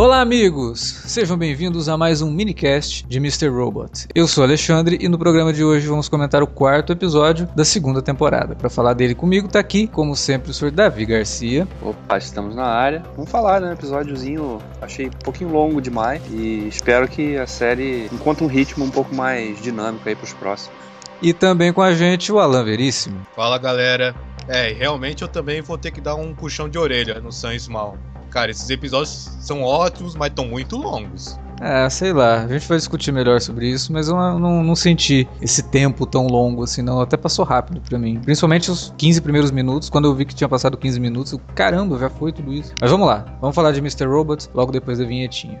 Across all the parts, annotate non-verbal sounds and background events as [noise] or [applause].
Olá, amigos! Sejam bem-vindos a mais um minicast de Mr. Robot. Eu sou Alexandre e no programa de hoje vamos comentar o quarto episódio da segunda temporada. Para falar dele comigo tá aqui, como sempre, o Sr. Davi Garcia. Opa, estamos na área. Vamos falar, né? Episódiozinho achei um pouquinho longo demais e espero que a série encontre um ritmo um pouco mais dinâmico aí pros próximos. E também com a gente o Alan Veríssimo. Fala galera. É, realmente eu também vou ter que dar um puxão de orelha no Sam Small. Cara, esses episódios são ótimos, mas estão muito longos. É, sei lá, a gente vai discutir melhor sobre isso, mas eu não, não senti esse tempo tão longo assim, não. Até passou rápido pra mim. Principalmente os 15 primeiros minutos, quando eu vi que tinha passado 15 minutos, eu, caramba, já foi tudo isso. Mas vamos lá, vamos falar de Mr. Robot logo depois da vinhetinha.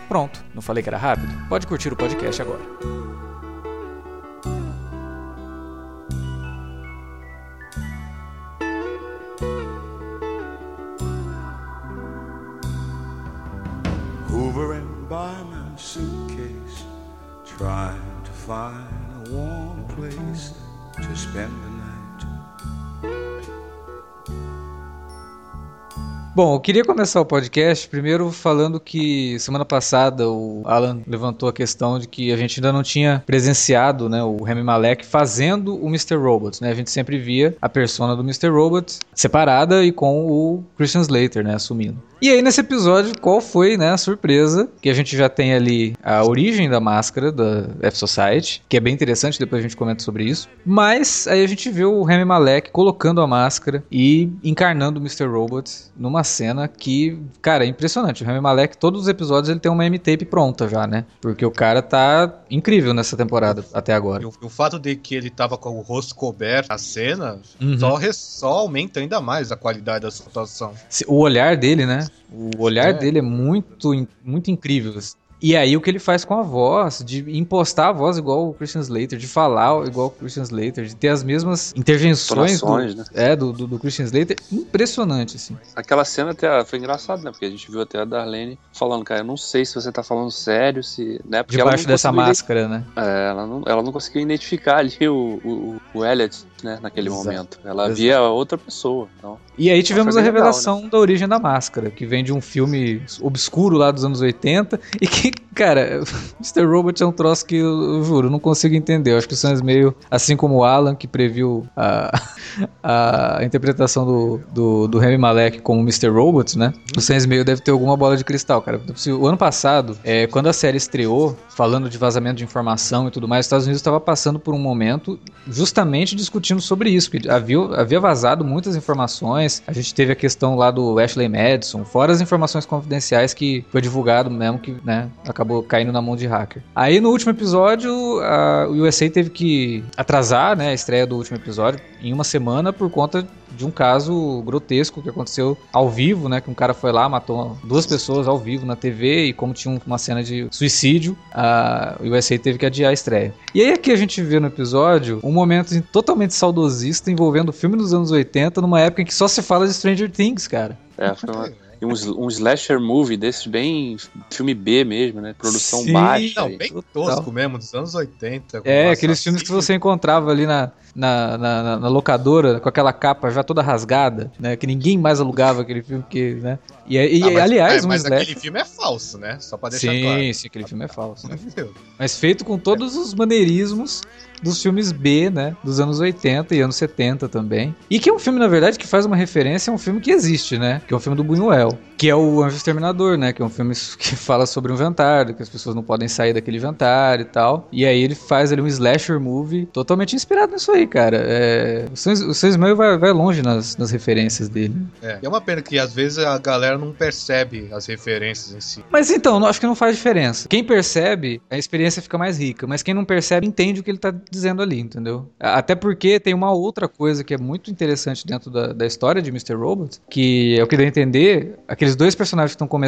Pronto, não falei que era rápido? Pode curtir o podcast agora. Hovering by my suitcase, trying to find a warm place to spend Bom, eu queria começar o podcast primeiro falando que semana passada o Alan levantou a questão de que a gente ainda não tinha presenciado né, o Remy Malek fazendo o Mr. Robot. Né? A gente sempre via a persona do Mr. Robot separada e com o Christian Slater né, assumindo. E aí, nesse episódio, qual foi né, a surpresa? Que a gente já tem ali a origem da máscara da F-Society, que é bem interessante, depois a gente comenta sobre isso. Mas aí a gente vê o Remy Malek colocando a máscara e encarnando o Mr. Robot numa cena que, cara, é impressionante. O Remy Malek, todos os episódios, ele tem uma M-tape pronta já, né? Porque o cara tá incrível nessa temporada até agora. E o, o fato de que ele tava com o rosto coberto na cena uhum. só, só aumenta ainda mais a qualidade da situação. O olhar dele, né? O olhar é. dele é muito, muito incrível. E aí o que ele faz com a voz, de impostar a voz igual o Christian Slater, de falar igual o Christian Slater, de ter as mesmas intervenções do, né? é, do, do, do, Christian Slater, impressionante, assim. Aquela cena até foi engraçada, né? Porque a gente viu até a Darlene falando, cara, eu não sei se você tá falando sério, se. Né? Porque Debaixo dessa máscara, né? É, ela não, ela não conseguiu identificar ali o, o, o Elliot, né, naquele Exato. momento. Ela Exato. via outra pessoa. Então, e aí tivemos a revelação legal, né? da origem da máscara, que vem de um filme obscuro lá dos anos 80 e que cara, [laughs] Mr. Robot é um troço que eu, eu juro, não consigo entender. Eu acho que o Sam meio, assim como o Alan, que previu a, [laughs] a interpretação do, do, do Remy Malek como Mr. Robot, né? O Sam meio deve ter alguma bola de cristal, cara. O ano passado, é, quando a série estreou, falando de vazamento de informação e tudo mais, os Estados Unidos estava passando por um momento justamente discutindo sobre isso, porque havia, havia vazado muitas informações. A gente teve a questão lá do Ashley Madison, fora as informações confidenciais que foi divulgado mesmo, que, né, acabou caindo na mão de hacker. Aí no último episódio, a, o USA teve que atrasar né, a estreia do último episódio em uma semana por conta de um caso grotesco que aconteceu ao vivo, né? Que um cara foi lá, matou duas pessoas ao vivo na TV e como tinha uma cena de suicídio, a USA teve que adiar a estreia. E aí aqui a gente vê no episódio um momento totalmente saudosista envolvendo o filme dos anos 80 numa época em que só se fala de Stranger Things, cara. É, foi uma e um, um slasher movie desses bem filme B mesmo, né? Produção Sim, baixa. Não, bem tosco mesmo, dos anos 80. É, aqueles filmes que você encontrava ali na, na, na, na, locadora com aquela capa já toda rasgada, né? Que ninguém mais alugava aquele filme, que, né? E, e ah, mas, aliás, é, mas aquele filme é falso, né? Só pra deixar sim, claro. Sim, sim, aquele filme é falso. Né? [laughs] mas feito com todos os maneirismos dos filmes B, né? Dos anos 80 e anos 70 também. E que é um filme, na verdade, que faz uma referência a um filme que existe, né? Que é um filme do Buñuel. Que é o Anjo Exterminador, né? Que é um filme [laughs] que fala sobre um inventário, que as pessoas não podem sair daquele inventário e tal. E aí ele faz ali um slasher movie totalmente inspirado nisso aí, cara. É... O Sam Ismail vai, vai longe nas, nas referências dele. É. E é uma pena que às vezes a galera não percebe as referências em si. Mas então, não, acho que não faz diferença. Quem percebe, a experiência fica mais rica. Mas quem não percebe, entende o que ele tá dizendo ali, entendeu? Até porque tem uma outra coisa que é muito interessante dentro da, da história de Mr. Robot, que é o que deu a entender, aqueles dois personagens que come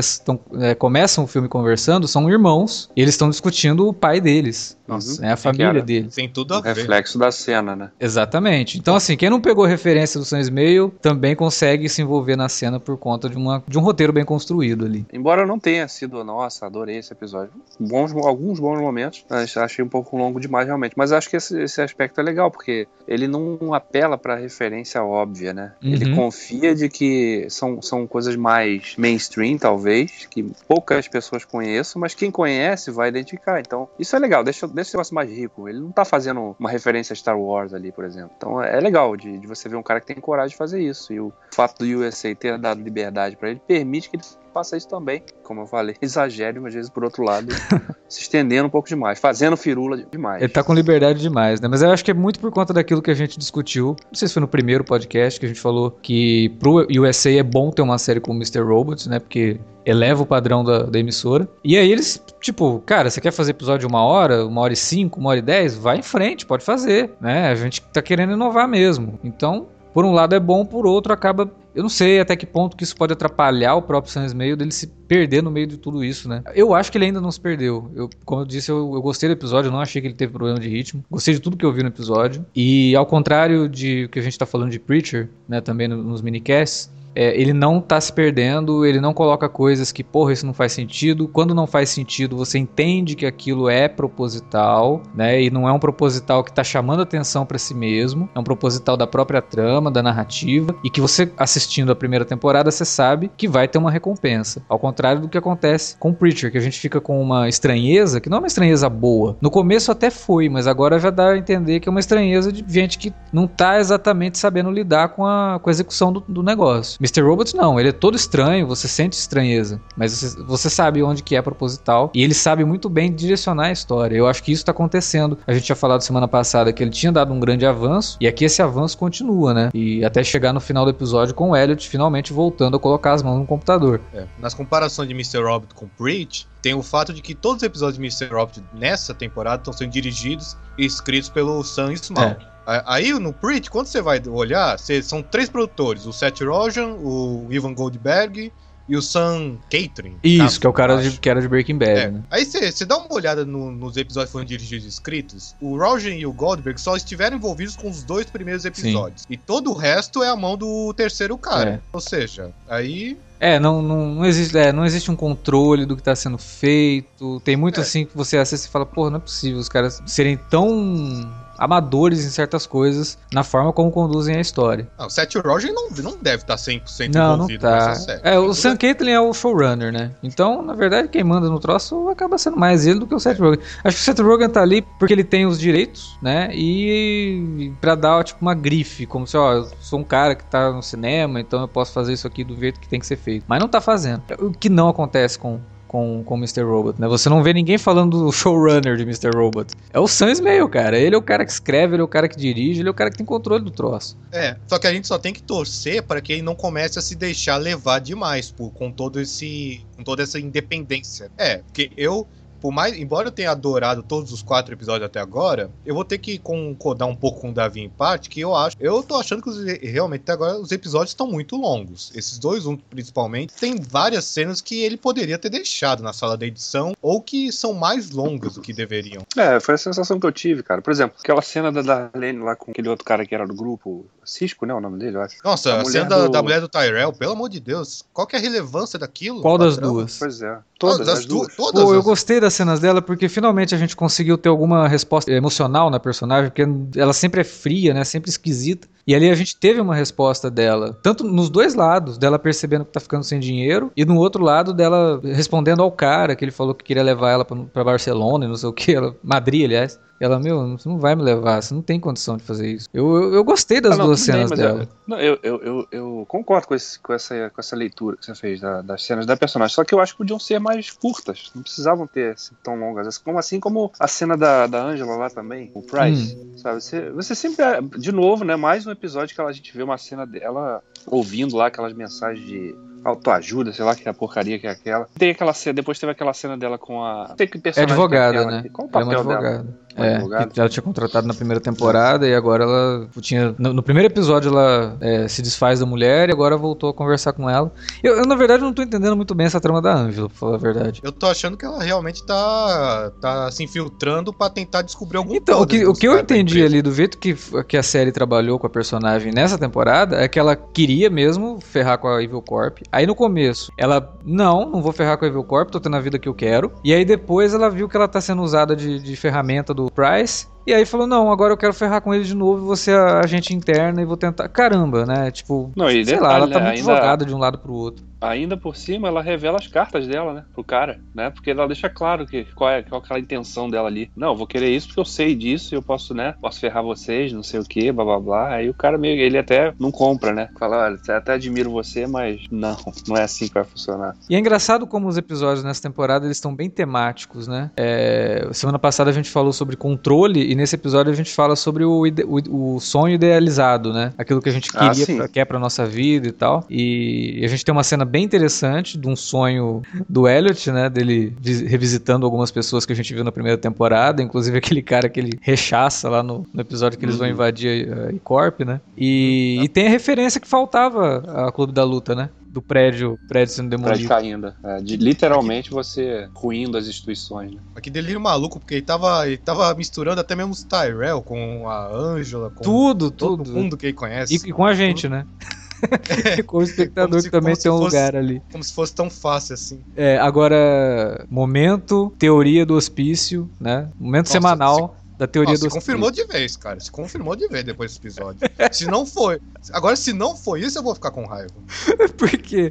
é, começam o filme conversando são irmãos, e eles estão discutindo o pai deles. Nossa, uhum. é a família deles. Tem tudo a ver. reflexo da cena, né? Exatamente. Então, assim, quem não pegou referência do Sam Ismail também consegue se envolver na cena por conta de, uma, de um roteiro bem construído ali. Embora não tenha sido, nossa, adorei esse episódio. Bons, alguns bons momentos, achei um pouco longo demais realmente. Mas acho que esse, esse aspecto é legal, porque ele não apela pra referência óbvia, né? Uhum. Ele confia de que são, são coisas mais mainstream, talvez, que poucas pessoas conheçam, mas quem conhece vai identificar. Então, isso é legal, deixa, deixa esse negócio mais rico. Ele não tá fazendo uma referência a Star Wars ali, por exemplo. Então, é legal de, de você ver um cara que tem coragem de fazer isso. E o fato do USA ter dado liberdade para ele permite que ele faça isso também. Como eu falei, exagere, mas às vezes por outro lado, [laughs] se estendendo um pouco demais, fazendo firula demais. Ele tá com liberdade demais, né? Mas eu acho que é muito por conta daquilo que a gente discutiu. Não sei se foi no primeiro podcast que a gente falou que pro USA é bom ter uma série como Mr. Robots, né? Porque eleva o padrão da, da, emissora. E aí eles, tipo, cara, você quer fazer episódio de uma hora, uma hora e cinco, uma hora e dez? Vai em frente, pode fazer, né? A gente tá querendo inovar mesmo. Então, por um lado é bom, por outro acaba eu não sei até que ponto que isso pode atrapalhar o próprio Sam Meio dele se perder no meio de tudo isso, né? Eu acho que ele ainda não se perdeu. Eu, como eu disse, eu, eu, gostei do episódio, não achei que ele teve problema de ritmo. Gostei de tudo que eu vi no episódio. E ao contrário de que a gente tá falando de Preacher, né, também nos minicasts, é, ele não tá se perdendo, ele não coloca coisas que, porra, isso não faz sentido. Quando não faz sentido, você entende que aquilo é proposital, né? E não é um proposital que tá chamando atenção para si mesmo, é um proposital da própria trama, da narrativa, e que você assistindo a primeira temporada, você sabe que vai ter uma recompensa. Ao contrário do que acontece com Preacher, que a gente fica com uma estranheza, que não é uma estranheza boa. No começo até foi, mas agora já dá a entender que é uma estranheza de gente que não tá exatamente sabendo lidar com a, com a execução do, do negócio. Mr. Robot não, ele é todo estranho, você sente estranheza, mas você, você, sabe onde que é proposital e ele sabe muito bem direcionar a história. Eu acho que isso está acontecendo. A gente tinha falado semana passada que ele tinha dado um grande avanço e aqui esse avanço continua, né? E até chegar no final do episódio com o Elliot finalmente voltando a colocar as mãos no computador. É. Nas comparações de Mr. Robot com Preach, tem o fato de que todos os episódios de Mr. Robot nessa temporada estão sendo dirigidos e escritos pelo Sam Small. É. Aí no Preach, quando você vai olhar, você, são três produtores: o Seth Rogen, o Ivan Goldberg e o Sam Catering. Isso, que é o cara de, que era de Breaking Bad. É. Né? Aí você dá uma olhada no, nos episódios que foram dirigidos e escritos. O Rogen e o Goldberg só estiveram envolvidos com os dois primeiros episódios. Sim. E todo o resto é a mão do terceiro cara. É. Ou seja, aí é, não, não, não, existe, é, não existe um controle do que está sendo feito. Tem muito é. assim que você assiste e fala, porra, não é possível os caras serem tão amadores em certas coisas na forma como conduzem a história. Não, o Seth Rogen não, não deve estar 100% não, envolvido não tá. nessa série. É, o Sam Caitlin é o showrunner, né? Então, na verdade, quem manda no troço acaba sendo mais ele do que o Seth é. Rogen. Acho que o Seth Rogen tá ali porque ele tem os direitos, né? E pra dar, tipo, uma grife, como se, ó, eu sou um cara que tá no cinema, então eu posso fazer isso aqui do jeito que tem que ser feito. Mas não tá fazendo. O que não acontece com com, com Mr. Robot, né? Você não vê ninguém falando do showrunner de Mr. Robot. É o Sam Ismail, cara. Ele é o cara que escreve, ele é o cara que dirige, ele é o cara que tem controle do troço. É, só que a gente só tem que torcer para que ele não comece a se deixar levar demais por, com todo esse com toda essa independência. É, porque eu por mais, embora eu tenha adorado todos os quatro episódios até agora, eu vou ter que concordar um pouco com o Davi em parte, que eu acho, eu tô achando que os, realmente até agora os episódios estão muito longos. Esses dois, um principalmente, tem várias cenas que ele poderia ter deixado na sala da edição, ou que são mais longas do que deveriam. É, foi a sensação que eu tive, cara. Por exemplo, aquela cena da Darlene lá com aquele outro cara que era do grupo, Cisco, né, o nome dele, eu acho. Nossa, a, a cena do... da, mulher do Tyrell, pelo amor de Deus, qual que é a relevância daquilo? Qual das duas? Pois é. Todas, as duas. Todas Pô, as... eu gostei das cenas dela porque finalmente a gente conseguiu ter alguma resposta emocional na personagem, porque ela sempre é fria, né? Sempre esquisita. E ali a gente teve uma resposta dela, tanto nos dois lados, dela percebendo que tá ficando sem dinheiro, e no outro lado dela respondendo ao cara que ele falou que queria levar ela para Barcelona e não sei o que, ela, Madrid, aliás. Ela, meu, você não vai me levar, você não tem condição de fazer isso. Eu, eu, eu gostei das Ah, não, duas bem, cenas dela. Eu, não, eu, eu, eu, concordo com, esse, com, essa, com essa leitura que você fez da- das cenas da personagem. Só que eu acho que podiam ser mais curtas. Não precisavam ter assim, tão longas. Como assim como a cena da, da Angela lá também, o Price. Hum. Sabe? Você, você sempre. De novo, né? Mais um episódio que ela- a gente vê uma cena dela ouvindo lá aquelas mensagens de autoajuda, sei lá que é a porcaria que é aquela. Tem aquela cena, depois teve aquela cena dela com a. Sei que É personagem advogada, que é aquela. né? Qual o Ela é papel uma dela? advogada. Uma É, ela tinha contratado na primeira temporada e agora ela tinha. No, no primeiro episódio ela é, se desfaz da mulher e agora voltou a conversar com ela. Eu, eu, na verdade, não tô entendendo muito bem essa trama da Angela, pra falar a verdade. Eu tô achando que ela realmente tá, tá se infiltrando pra tentar descobrir algum Então, o que, o que eu entendi ali do jeito que, que a série trabalhou com a personagem nessa temporada é que ela queria mesmo ferrar com a Evil Corp. Aí no começo, ela, não, não vou ferrar com a Evil Corp, tô tendo a vida que eu quero. E aí depois ela viu que ela tá sendo usada de, de ferramenta do Price. E aí falou, não, agora eu quero ferrar com ele de novo e ser a agente interna e vou tentar. Caramba, né? Tipo, Não, sei lá, detalhe, ela tá né, muito ainda- jogada de um lado pro outro. ainda por cima ela revela as cartas dela, né, pro cara, né? Porque ela deixa claro que qual é, qual é aquela intenção dela ali. Não, eu vou querer isso porque eu sei disso e eu posso, né, posso ferrar vocês, não sei o que, blá blá blá. Aí o cara meio, ele até não compra, né? Fala, olha, até admiro você, mas não, não é assim que vai funcionar. E é engraçado como os episódios nessa temporada eles estão bem temáticos, né? É, semana passada a gente falou sobre controle e nesse episódio a gente fala sobre o, o, o sonho idealizado, né? Aquilo que a gente Ah, queria, sim. pra, quer pra nossa vida e tal. E a gente tem uma cena bem interessante de um sonho do Elliot, né? Dele vis- revisitando algumas pessoas que a gente viu na primeira temporada, inclusive [laughs] aquele cara que ele rechaça lá no, no episódio que eles vão Uhum. invadir a E-Corp, né? E, e tem a referência que faltava a Clube da Luta, né? Do prédio, prédio sendo demolido. Prédio caindo. É, de, literalmente você ruindo as instituições, né? Que delírio maluco, porque ele tava, ele tava misturando até mesmo os Tyrell com a Angela, com Tudo, todo tudo. mundo que ele conhece. E, e com a gente, né? [laughs] [laughs] com o espectador Como se- que também tem um fosse- lugar ali. Como se fosse tão fácil assim. É, agora, momento, teoria do hospício, né? Momento Nossa, semanal da teoria Nossa, do se confirmou de vez, cara. Se confirmou de vez depois desse episódio. [laughs] se não foi. Agora, se não foi isso, eu vou ficar com raiva. [laughs] Porque,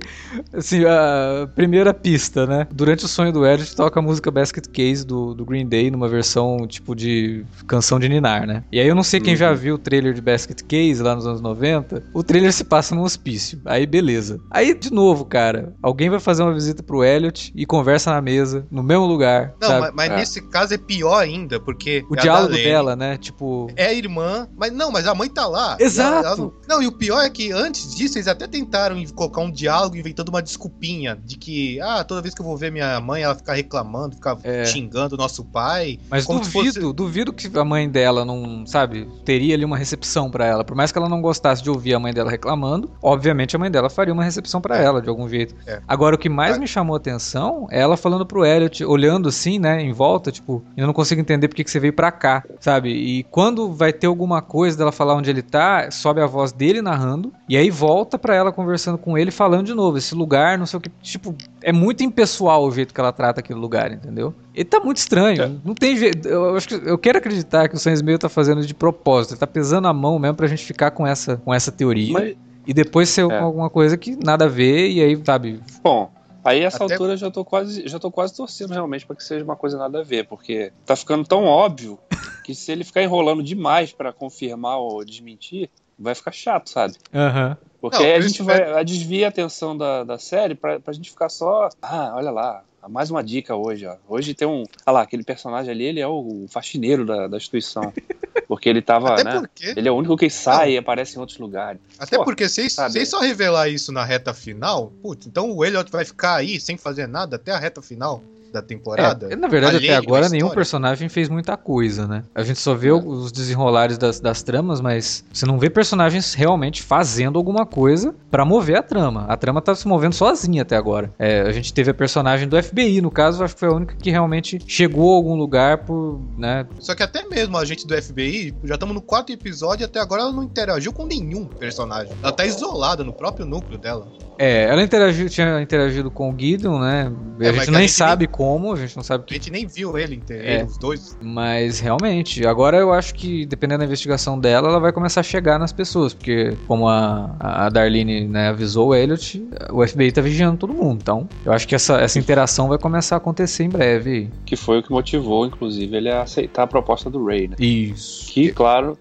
assim, a primeira pista, né? Durante o sonho do Edit toca a música Basket Case do, do Green Day numa versão tipo de canção de Ninar, né? E aí eu não sei quem Uhum. já viu o trailer de Basket Case lá nos anos 90. O trailer se passa num hospício. Aí beleza. Aí, de novo, cara, alguém vai fazer uma visita pro Elliot e conversa na mesa, no mesmo lugar. Não, sabe? mas, mas É. nesse caso é pior ainda, porque. O é diálogo dela, né? Tipo. É a irmã, mas não, mas a mãe tá lá. Exato. Ela- ela não, não, e o pior é que antes disso eles até tentaram colocar um diálogo inventando uma desculpinha de que, ah, toda vez que eu vou ver minha mãe, ela fica reclamando, fica É. xingando o nosso pai. Mas duvido, fosse- duvido que a mãe dela não, sabe, teria ali uma recepção pra ela. Por mais que ela não gostasse de ouvir a mãe dela reclamando, obviamente a mãe dela faria uma recepção pra ela de algum jeito. É. Agora o que mais Ah. me chamou a atenção é ela falando pro Elliot, olhando assim, né, em volta, tipo, eu não consigo entender porque que você veio pra cá, sabe? E quando vai ter alguma coisa dela falar onde ele tá, sobe a voz dele narrando e aí volta pra ela conversando com ele falando de novo, esse lugar, não sei o que, tipo, é muito impessoal o jeito que ela trata aquele lugar, entendeu? Ele tá muito estranho. É. Não tem jeito. Eu, acho que, eu quero acreditar que o Sans Meio tá fazendo de propósito. Ele tá pesando a mão mesmo pra gente ficar com essa, com essa teoria. Mas, E depois ser É. alguma coisa que nada a ver. E aí, sabe. bom, aí essa Até- altura eu já tô quase, já tô quase torcendo realmente pra que seja uma coisa nada a ver, porque tá ficando tão óbvio [laughs] que se ele ficar enrolando demais pra confirmar ou desmentir, vai ficar chato, sabe? Aham. Porque Não, aí a gente vai a desvia a atenção da, da série pra, pra gente ficar só. Ah, olha lá, mais uma dica hoje, ó. Hoje tem um. Olha lá, aquele personagem ali, ele é o faxineiro da, da instituição. [laughs] Porque ele tava, Até né? porque, Ele é o único que sai e aparece em outros lugares. até Pô, porque se sabe? se só revelar isso na reta final, putz, então o Elliot vai ficar aí sem fazer nada até a reta final da temporada. É, na verdade, até agora, nenhum personagem fez muita coisa, né? A gente só vê É. os desenrolares das, das tramas, mas você não vê personagens realmente fazendo alguma coisa pra mover a trama. A trama tá se movendo sozinha até agora. É, a gente teve a personagem do FBI, no caso, acho que foi a única que realmente chegou a algum lugar por, né? Só que até mesmo a gente do FBI, já estamos no quarto episódio e até agora ela não interagiu com nenhum personagem. Ela tá isolada no próprio núcleo dela. É, ela interagiu, tinha interagido com o Gideon, né? A É, mas gente que a nem gente sabe como, a gente não sabe A que. gente nem viu ele, inte- É. os dois. Mas realmente, agora eu acho que, dependendo da investigação dela, ela vai começar a chegar nas pessoas, porque, como a, a Darlene né, avisou o Elliot, o FBI tá vigiando todo mundo. Então, eu acho que essa, essa interação vai começar a acontecer em breve. Que foi o que motivou, inclusive, ele a aceitar a proposta do Ray, né? Isso. Que, claro,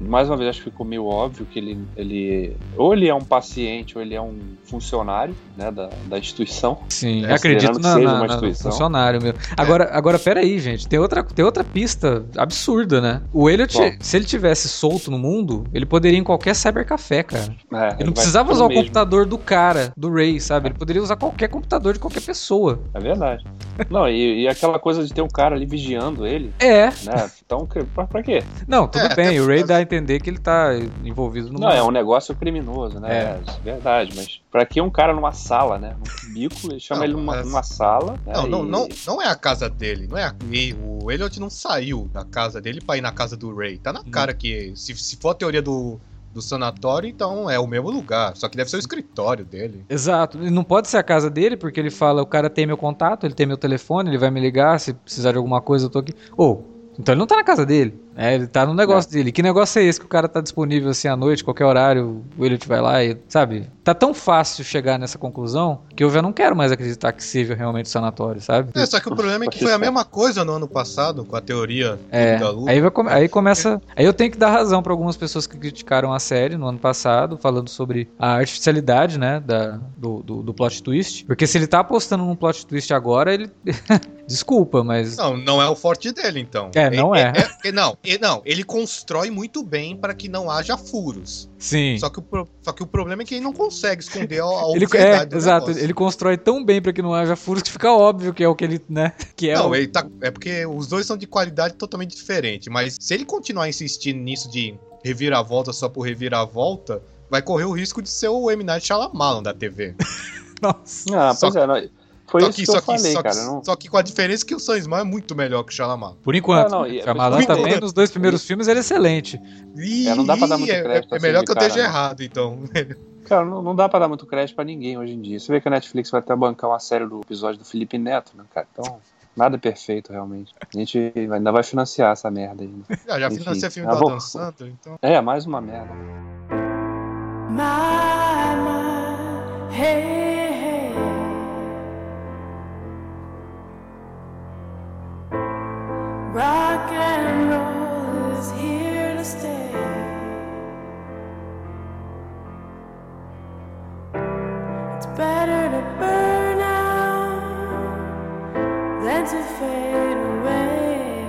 mais uma vez acho que ficou meio óbvio que ele, ele. Ou ele é um paciente, ou ele é um funcionário né, da, da instituição. Sim, É, acredito na, seja na- uma na- funcionário meu. Agora, agora, peraí, gente, tem outra, tem outra pista absurda, né? O Elliot, Bom. se ele tivesse solto no mundo, ele poderia ir em qualquer cybercafé, cara. É, Ele não precisava usar o mesmo. computador do cara, do Ray, sabe? Ele poderia usar qualquer computador de qualquer pessoa. É verdade. Não, e, e aquela coisa de ter um cara ali vigiando ele, É. né? Então, pra, pra quê? Não, tudo É, bem, o Ray dá a entender que ele tá envolvido no. Não, é um negócio criminoso, né? É. É, verdade, mas pra que um cara numa sala, né? Num bico, ele chama Não, ele numa, mas- numa sala. né, Não, não, e- não, não é a casa dele. Não é a- e o Elliot não saiu da casa dele pra ir na casa do Ray. Tá na cara que, se, se for a teoria do, do sanatório, então é o mesmo lugar. Só que deve ser o escritório dele. Exato. E não pode ser a casa dele, porque ele fala: o cara tem meu contato, ele tem meu telefone, ele vai me ligar, se precisar de alguma coisa, eu tô aqui. Ou, então ele não tá na casa dele. É, ele tá no negócio dele. Que negócio é esse que o cara tá disponível assim à noite, qualquer horário, o Elliot vai lá e. Sabe? Tá tão fácil chegar nessa conclusão que eu já não quero mais acreditar que seja realmente sanatório, sabe? É, só que o problema é que foi a mesma coisa no ano passado, com a teoria É, da Lua. aí, vai aí começa. Aí eu tenho que dar razão pra algumas pessoas que criticaram a série no ano passado, falando sobre a artificialidade, né, da, do, do, do plot twist. Porque se ele tá apostando num plot twist agora, ele. [laughs] Desculpa, mas. Não, não é o forte dele, então. É, não é. é- não, e- não, ele constrói muito bem para que não haja furos. Sim. Só que, o, só que o problema é que ele não consegue esconder a, a [laughs] Ele, obviedade é, do exato, negócio. ele constrói tão bem pra que não haja furos que fica óbvio que é o que ele, né? [laughs] Que é Não, o... ele tá, é porque os dois são de qualidade totalmente diferente. Mas se ele continuar insistindo nisso de reviravolta só por reviravolta, vai correr o risco de ser o M. Night Shyamalan da TV. [laughs] Nossa. Ah, Só pois é, não, foi só isso que, que, eu só, que, falei, só, que, cara. Não... só que com a diferença que o Sam é muito melhor que o Shyamalan. Por enquanto. Ah, não, e é Shyamalan também enquanto. nos dois primeiros filmes ele é excelente. Ih, É, não dá pra dar muito é, crédito é assim melhor que eu cara, esteja né? errado, então. [laughs] Cara, não, não dá pra dar muito crédito pra ninguém hoje em dia. Você vê que a Netflix vai até bancar uma série do episódio do Felipe Neto, né, cara? Então, nada é perfeito, realmente. A gente ainda vai financiar essa merda ainda. Já, já Enfim, financia filme ah, do Adam Sandler, então. É, mais uma merda. My, my, hey. Better to burn out than to fade away.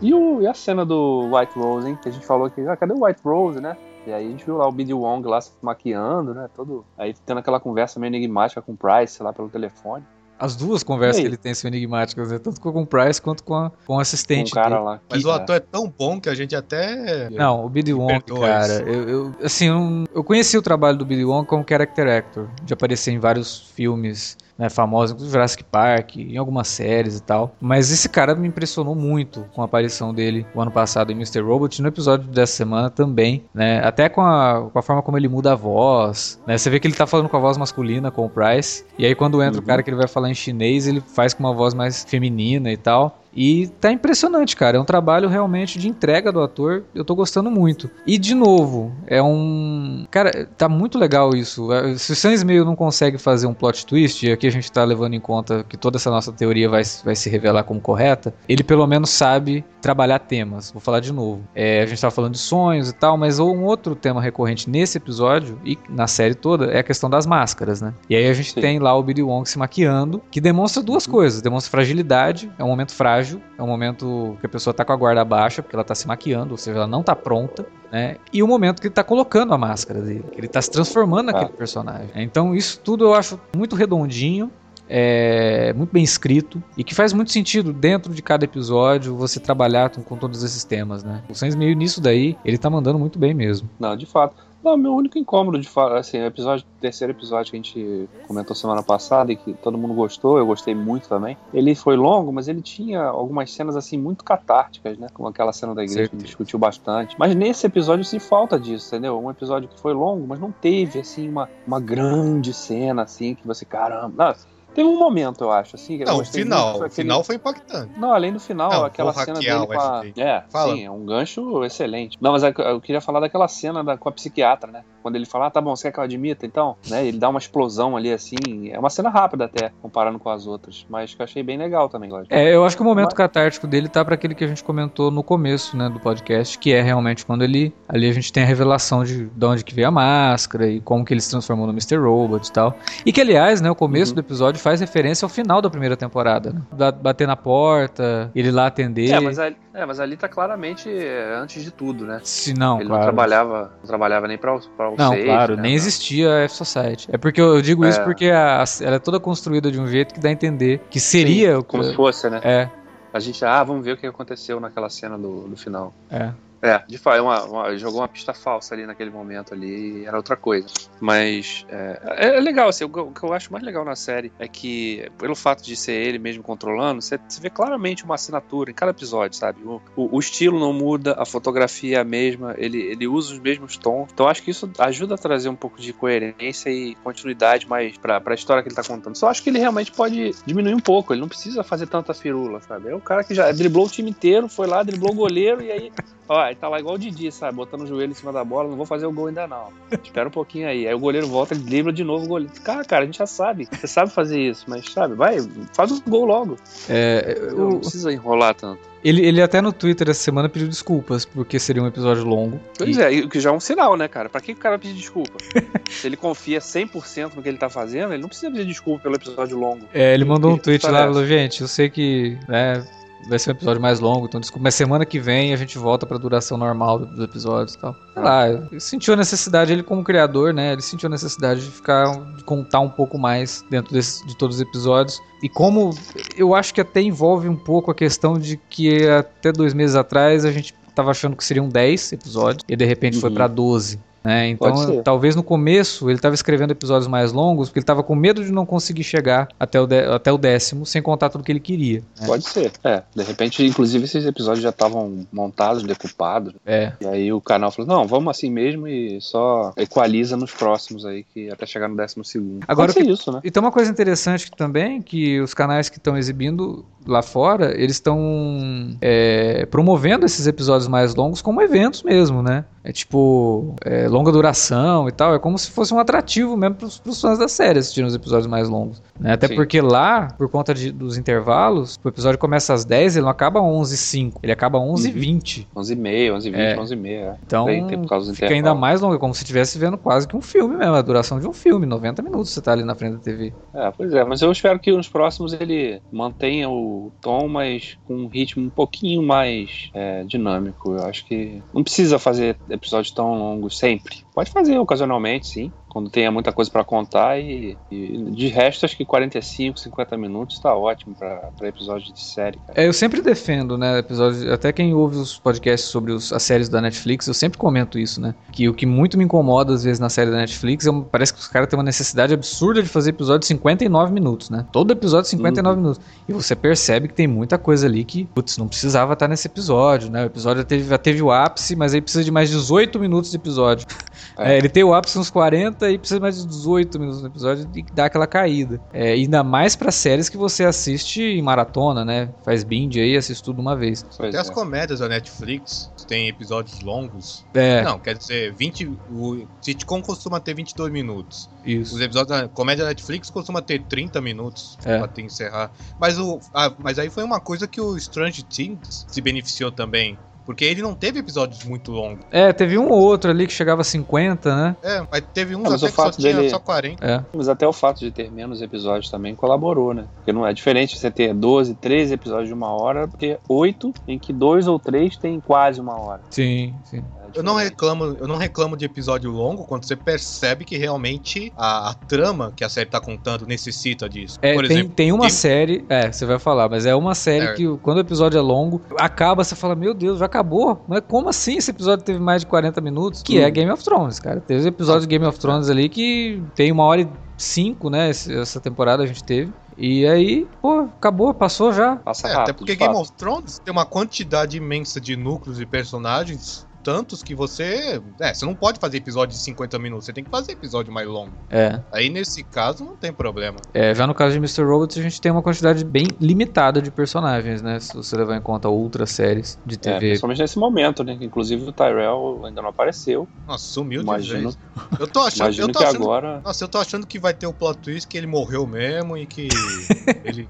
E, o, e a cena do White Rose, hein? Que a gente falou que, ah, cadê o White Rose, né? E aí a gente viu lá o Biddy Wong lá se maquiando, né? Todo. Aí tendo aquela conversa meio enigmática com o Price lá pelo telefone. As duas conversas que ele tem são enigmáticas, né? Tanto com o Price quanto com, a- com o Com assistente o cara dele. lá. Mas que- o ator é tão bom que a gente até. Não, o Billy Wong, cara, eu, eu- assim, eu, eu conheci o trabalho do Billy Wong como character actor, de aparecer em vários filmes né, famosos, inclusive Jurassic Park, em algumas séries e tal. Mas esse cara me impressionou muito com a aparição dele o ano passado em Mr. Robot, no episódio dessa semana também, né? Até com a, com a forma como ele muda a voz, né? Você vê que ele tá falando com a voz masculina com o Price, e aí quando entra o Uhum. cara que ele vai falar em chinês, ele faz com uma voz mais feminina e tal. E tá impressionante, cara. É um trabalho realmente de entrega do ator. Eu tô gostando muito. E, de novo, é um. Cara, tá muito legal isso. É, Se o Sam Smith não consegue fazer um plot twist, e aqui a gente tá levando em conta que toda essa nossa teoria vai, vai se revelar como correta, ele pelo menos sabe trabalhar temas. Vou falar de novo. É, a gente tava falando de sonhos e tal, mas um outro tema recorrente nesse episódio e na série toda é a questão das máscaras, né? E aí a gente Sim. tem lá o Billy Wong se maquiando, que demonstra duas coisas. Demonstra fragilidade, é um momento frágil, é um momento que a pessoa tá com a guarda baixa, porque ela tá se maquiando, ou seja, ela não tá pronta, né? E o momento que ele tá colocando a máscara dele, que ele tá se transformando naquele Ah. personagem. Então isso tudo eu acho muito redondinho, é muito bem escrito e que faz muito sentido dentro de cada episódio você trabalhar com, com todos esses temas, né? O Sans meio nisso daí, ele tá mandando muito bem mesmo. Não, de fato. Não, meu único incômodo de falar, assim, o episódio, terceiro episódio que a gente comentou semana passada e que todo mundo gostou, eu gostei muito também. Ele foi longo, mas ele tinha algumas cenas, assim, muito catárticas, né? Como aquela cena da igreja que a gente discutiu bastante. Mas nesse episódio, sim, falta disso, entendeu? Um episódio que foi longo, mas não teve, assim, uma, uma grande cena, assim, que você, caramba. Não, Teve um momento, eu acho, assim. Não, o final. muito, foi O aquele- final foi impactante. Não, além do final, Não, aquela cena dele com a... É, Fala. sim, é um gancho excelente. Não, mas eu, eu queria falar daquela cena da, com a psiquiatra, né? Quando ele fala, ah, tá bom, você quer que eu admita, então? Né? Ele dá uma explosão ali, assim. É uma cena rápida até, comparando com as outras. Mas que eu achei bem legal também, lógico. É, eu acho que o momento Mas- catártico dele tá pra aquele que a gente comentou no começo, né, do podcast, que é realmente quando ele ali a gente tem a revelação de, de onde que veio a máscara e como que ele se transformou no Mr. Robot e tal. E que aliás, né, o começo Uhum. do episódio faz referência ao final da primeira temporada, né? Ba- Bater na porta, ele lá atender. É, mas ali, é, mas ali tá claramente é, antes de tudo, né? Se não, ele claro. não trabalhava, não trabalhava nem pra, o- Não, safe, claro, né? nem existia a F-Society. É porque eu, digo isso É. porque a- a- ela é toda construída de um jeito que dá a entender que seria o Como se fosse, né? É, A gente, ah, vamos ver o que aconteceu naquela cena do, do final. é. É, de fato, é uma, uma- jogou uma pista falsa ali naquele momento ali, era outra coisa. Mas é, é- é legal, assim, o, o que eu acho mais legal na série é que, pelo fato de ser ele mesmo controlando, você, você vê claramente uma assinatura em cada episódio, sabe? O, o- o estilo não muda, a fotografia é a mesma, ele, ele usa os mesmos tons. Então acho que isso ajuda a trazer um pouco de coerência e continuidade mais pra, pra história que ele tá contando. Só acho que ele realmente pode diminuir um pouco, ele não precisa fazer tanta firula, sabe? É o cara que já driblou o time inteiro, foi lá, driblou o goleiro e aí Ó, ele tá lá igual o Didi, sabe? Botando o joelho em cima da bola, não vou fazer o gol ainda não. Espera um pouquinho aí. Aí o goleiro volta, ele dribla de novo o goleiro. Cara, cara, a gente já sabe. Você sabe fazer isso, mas sabe, vai, faz o gol logo. É, Não o- precisa enrolar tanto. ele, ele até no Twitter essa semana pediu desculpas, porque seria um episódio longo. Pois E- é, o que já é um sinal, né, cara? Pra que o cara pedir desculpa? [laughs] Se ele confia 100% no que ele tá fazendo, ele não precisa pedir desculpa pelo episódio longo. É, ele mandou um tweet história lá, falou, gente, eu sei que né, vai ser um episódio mais longo, então desculpa, mas semana que vem a gente volta pra duração normal dos episódios e tal. Sei lá, ele sentiu a necessidade, ele como criador, né, ele sentiu a necessidade de ficar, de contar um pouco mais dentro desse- de todos os episódios. E como, eu acho que até envolve um pouco a questão de que até dois meses atrás a gente tava achando que seriam 10 episódios, e de repente foi Uhum. pra 12. Né? Então, talvez no começo ele estava escrevendo episódios mais longos porque ele estava com medo de não conseguir chegar até o, até o décimo sem contar tudo que ele queria. né? Pode ser. É, de repente, inclusive, esses episódios já estavam montados, decupados. É. E aí o canal falou, não, vamos assim mesmo e só equaliza nos próximos aí, que até chegar no décimo segundo. Agora Pode ser que- isso, né? E tem uma coisa interessante também, que os canais que estão exibindo lá fora, eles estão é, promovendo esses episódios mais longos como eventos mesmo, né? É tipo, é, longa duração e tal, é como se fosse um atrativo mesmo pros, pros fãs da série assistirem os episódios mais longos. né? Até Sim. porque lá, por conta de- dos intervalos, o episódio começa às 10 ele não acaba 11 h 05 ele acaba 11 h 20 11 e meia, 11 e 20, É. 11 e meia. é. Então, do fica ainda mais longo, é como se estivesse vendo quase que um filme mesmo, a duração de um filme, 90 minutos você tá ali na frente da TV. É, pois é, mas eu espero que nos próximos ele mantenha o tom, mas com um ritmo um pouquinho mais é, dinâmico. Eu acho que não precisa fazer episódios tão longos sempre. Pode fazer ocasionalmente, sim, quando tenha muita coisa pra contar. E, e de resto, acho que 45, 50 minutos tá ótimo pra pra episódio de série. Cara. É, eu sempre defendo, né, episódios, até quem ouve os podcasts sobre os- as séries da Netflix, eu sempre comento isso, né, que o que muito me incomoda às vezes na série da Netflix, é, parece que os caras têm uma necessidade absurda de fazer episódio de 59 minutos, né, todo episódio 59 minutos, e você percebe que tem muita coisa ali que, putz, não precisava estar nesse episódio, né, o episódio já teve, já teve o ápice, mas aí precisa de mais 18 minutos de episódio. [laughs] É. É, ele tem o ápice uns 40 e precisa mais de 18 minutos no episódio e dá aquela caída. É, ainda mais pra séries que você assiste em maratona, né? Faz binge aí, assiste tudo uma vez. Pois Tem as é. comédias da Netflix, tem episódios longos. É, Não, quer dizer, 20. O sitcom costuma ter 22 minutos. isso. Os episódios da comédia da Netflix costuma ter 30 minutos É. pra ter encerrar. Mas, o, ah, mas aí foi uma coisa que o Strange Things se beneficiou também. Porque ele não teve episódios muito longos. É, teve um ou outro ali que chegava a 50, né? É, mas teve uns Ah, mas até o que só fato tinha dele- só 40. É. Mas até o fato de ter menos episódios também colaborou, né? Porque não é diferente você ter 12, 13 episódios de uma hora, porque 8 em que dois ou três tem quase uma hora. Sim, sim. Eu não reclamo, eu não reclamo de episódio longo quando você percebe que realmente a, a trama que a série tá contando necessita disso. É, Por tem, exemplo, tem uma série, é, você vai falar, mas é uma série É. que quando o episódio é longo, acaba, você fala, meu Deus, já acabou? Mas como assim esse episódio teve mais de 40 minutos? Que Hum. é Game of Thrones, cara. Teve episódios de Game of Thrones ali que tem uma hora e cinco, né? Essa temporada a gente teve. E aí, pô, acabou, passou já. Passa É, rápido. até porque Game fato. of Thrones tem uma quantidade imensa de núcleos e personagens, tantos que você. É, você não pode fazer episódio de 50 minutos, você tem que fazer episódio mais longo. É, Aí nesse caso não tem problema. é, já no caso de Mr. Robots, a gente tem uma quantidade bem limitada de personagens, né? Se você levar em conta outras séries de É, TV. principalmente nesse momento, né? Inclusive o Tyrell ainda não apareceu. Nossa, sumiu de Imagino, vez. Eu tô achando, imagino eu tô que achando agora. Nossa, eu tô achando que vai ter o plot twist que ele morreu mesmo e que [laughs] ele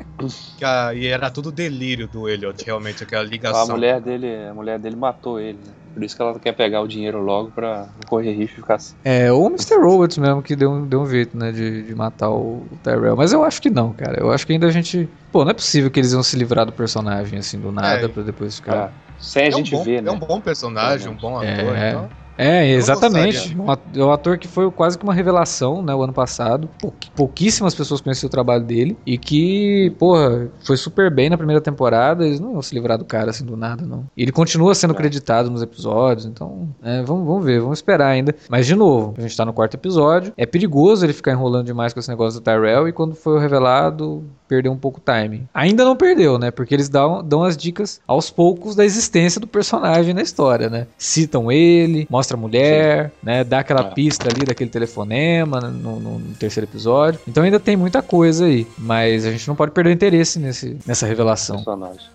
que a- e era tudo delírio do Elliot, realmente aquela A ligação. mulher dele, a mulher dele matou ele. Né? Por isso que ela quer pegar o dinheiro logo pra correr risco de ficar assim. É, ou o Mr. Robots mesmo que deu, um- deu um jeito, né, de, de matar o, Tyrell. Mas eu acho que não, cara. Eu acho que ainda a gente. Pô, não é possível que eles iam se livrar do personagem assim do nada É. pra depois É, ficar. sem a é um gente bom, ver, né? é um bom personagem, um bom É, ator. é. Então, É, exatamente. Um É um ator que foi quase que uma revelação, né, o ano passado. Pou- pouquíssimas pessoas conheciam o trabalho dele. E que, porra, foi super bem na primeira temporada. Eles não iam se livrar do cara assim do nada, não. E ele continua sendo É. creditado nos episódios. Então, é, vamos, vamos ver, vamos esperar ainda. Mas, de novo, a gente tá no quarto episódio. É perigoso ele ficar enrolando demais com esse negócio do Tyrell. E quando foi revelado, perdeu um pouco o timing. Ainda não perdeu, né? Porque eles dão, dão as dicas aos poucos da existência do personagem na história, né? Citam ele, mostra a mulher, né? Dá aquela É. pista ali daquele telefonema no, no- no terceiro episódio. Então ainda tem muita coisa aí. Mas a gente não pode perder o interesse nesse, nessa revelação. personagem.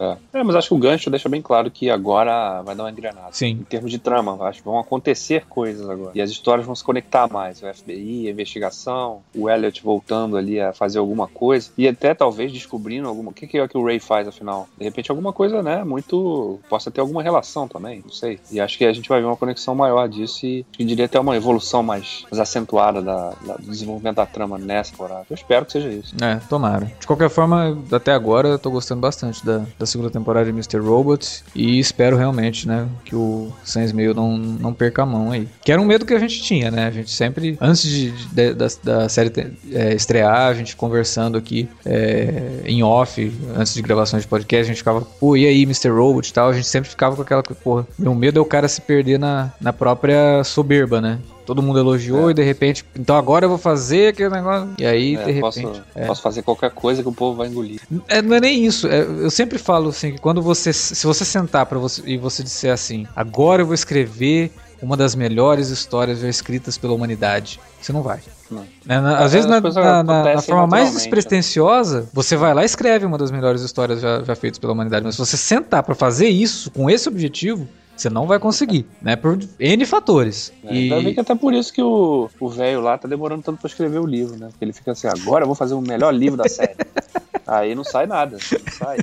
É. É, mas acho que o gancho deixa bem claro que agora vai dar uma engrenada. Em Sim. termos de trama, acho que vão acontecer coisas agora. E as histórias vão se conectar mais. O FBI, a investigação, o Elliot voltando ali a fazer alguma coisa. E até talvez descobrindo alguma. O que que é que o Ray faz, afinal? De repente, alguma coisa, né? Muito. Possa ter alguma relação também, não sei. E acho que a gente vai ver uma conexão maior disso e eu diria até uma evolução mais, mais acentuada da, da- do desenvolvimento da trama nessa temporada. Eu espero que seja isso. É, tomara. De qualquer forma, até agora eu tô gostando bastante da, da segunda temporada de Mr. Robot e espero realmente, né, que o Sam Smith não, não perca a mão aí. Que era um medo que a gente tinha, né? A gente sempre, antes de, de- da, da série te- é, estrear, a gente conversando aqui é, em off, antes de gravações de podcast, a gente ficava, pô, e aí, Mr. Robot e tal? A gente sempre ficava com aquela, porra, meu medo é o cara se perder na, na própria soberba, né? Todo mundo elogiou É. e de repente, então agora eu vou fazer aquele negócio. E aí, É, de repente. posso, é. posso fazer qualquer coisa que o povo vai engolir. É, não é nem isso. é, eu sempre falo assim que quando você, se você sentar para você e você disser assim, agora eu vou escrever uma das melhores histórias já escritas pela humanidade, você não vai. Não. Né, na- É, às vezes as na, na- na- forma mais né? despretensiosa, você vai lá e escreve uma das melhores histórias já, já feitas pela humanidade. Mas se você sentar para fazer isso com esse objetivo, você não vai conseguir, né? Por N fatores. É, E- Vai ver que até por isso que o velho lá tá demorando tanto pra escrever o livro, né? Porque ele fica assim, agora eu vou fazer o melhor livro da série. [laughs] Aí não sai nada, não sai.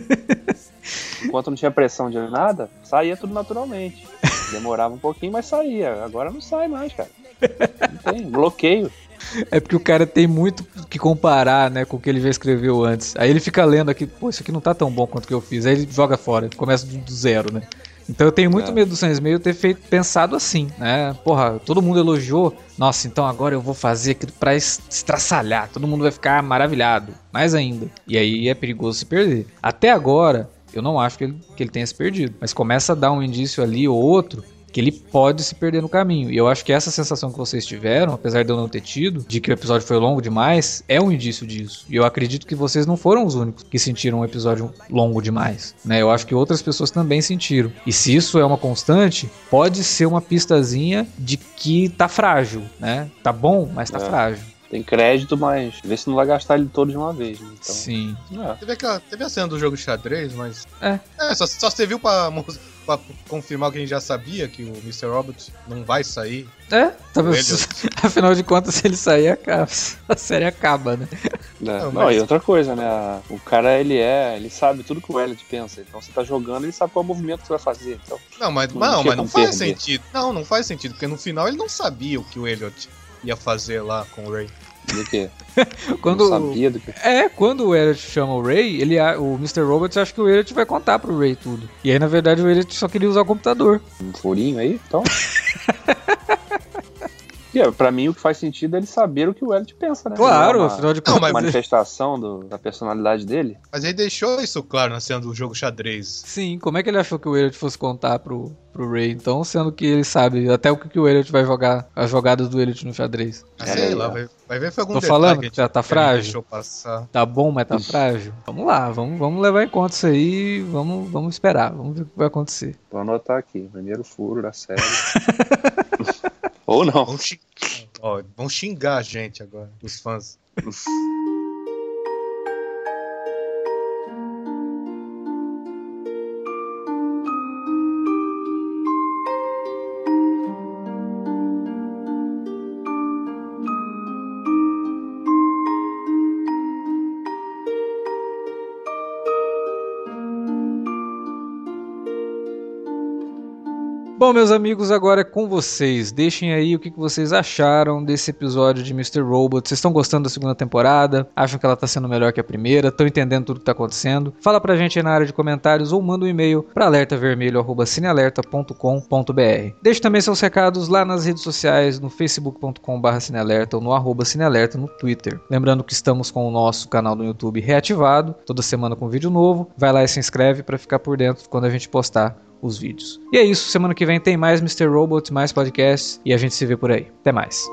Enquanto não tinha pressão de nada, saía tudo naturalmente. Demorava um pouquinho, mas saía. Agora não sai mais, cara. Não tem, bloqueio. É porque o cara tem muito que comparar, né, com o que ele já escreveu antes. Aí ele fica lendo aqui, pô, isso aqui não tá tão bom quanto o que eu fiz. Aí ele joga fora, começa do zero, né? Então eu tenho muito É. medo do Sans Meio ter feito pensado assim, né? Porra, todo mundo elogiou. Nossa, então agora eu vou fazer aquilo pra es- estraçalhar. Todo mundo vai ficar maravilhado. Mais ainda. E aí é perigoso se perder. Até agora, eu não acho que ele, que ele tenha se perdido. Mas começa a dar um indício ali ou outro que ele pode se perder no caminho. E eu acho que essa sensação que vocês tiveram, apesar de eu não ter tido, de que o episódio foi longo demais, é um indício disso. E eu acredito que vocês não foram os únicos que sentiram um episódio longo demais. Né? Eu acho que outras pessoas também sentiram. E se isso é uma constante, pode ser uma pistazinha de que tá frágil, né? Tá bom, mas tá É. frágil. Tem crédito, mas vê se não vai gastar ele todo de uma vez. Né? Então, Sim. é. Teve, aquela, teve a cena do jogo de xadrez, mas. É. só, só você viu pra, pra confirmar que a gente já sabia que o Mr. Robot não vai sair. É, tá, O Elliot. [laughs] afinal de contas, se ele sair, acaba. [laughs] a série acaba, né? É, Não, Não, mas- e outra coisa, né? O cara, ele é, ele sabe tudo que o Elliot pensa. Então você tá jogando, ele sabe qual é o movimento que você vai fazer. Então, Não, mas Não não, mas não faz perder. sentido. Não, não faz sentido, porque no final ele não sabia o que o Elliot ia fazer lá com o Ray. Do quê? [laughs] Quando, Não sabia do que. É, quando o Elliot chama o Ray, ele, o Mr. Robots acha que o Elliot vai contar pro Ray tudo. E aí, na verdade, o Elliot só queria usar o computador. Um furinho aí, então. [laughs] E, é, pra mim, o que faz sentido é ele saber o que o Elliot pensa, né? Claro, é afinal de contas. mas- manifestação do- da personalidade dele. Mas ele deixou isso claro na cena do jogo xadrez. Sim, como é que ele achou que o Elliot fosse contar pro, pro Ray, então, sendo que ele sabe até o que, que o Elliot vai jogar, as jogadas do Elliot no xadrez. Ah, sei é. lá, vai, vai ver foi algum Tô falando que que já tá que frágil. deixou passar. Tá bom, mas tá frágil? Vamos lá, vamos, vamos levar em conta isso aí, vamos, vamos esperar, vamos ver o que vai acontecer. Vou anotar aqui. Primeiro furo da série. [laughs] Ou não. Xing... Ó, vão xingar a gente agora, os fãs. [laughs] Bom, meus amigos, agora é com vocês. Deixem aí o que vocês acharam desse episódio de Mr. Robot. Vocês estão gostando da segunda temporada? Acham que ela tá sendo melhor que a primeira? Estão entendendo tudo que tá acontecendo? Fala pra gente aí na área de comentários ou manda um e-mail para alertavermelho@cinealerta.com.br. Deixe também seus recados lá nas redes sociais, no facebook.com/cinealerta ou no arroba cinealerta no Twitter. Lembrando que estamos com o nosso canal no YouTube reativado, toda semana com vídeo novo. Vai lá e se inscreve para ficar por dentro quando a gente postar os vídeos. E é isso, semana que vem tem mais Mr. Robot, mais podcasts e a gente se vê por aí. Até mais.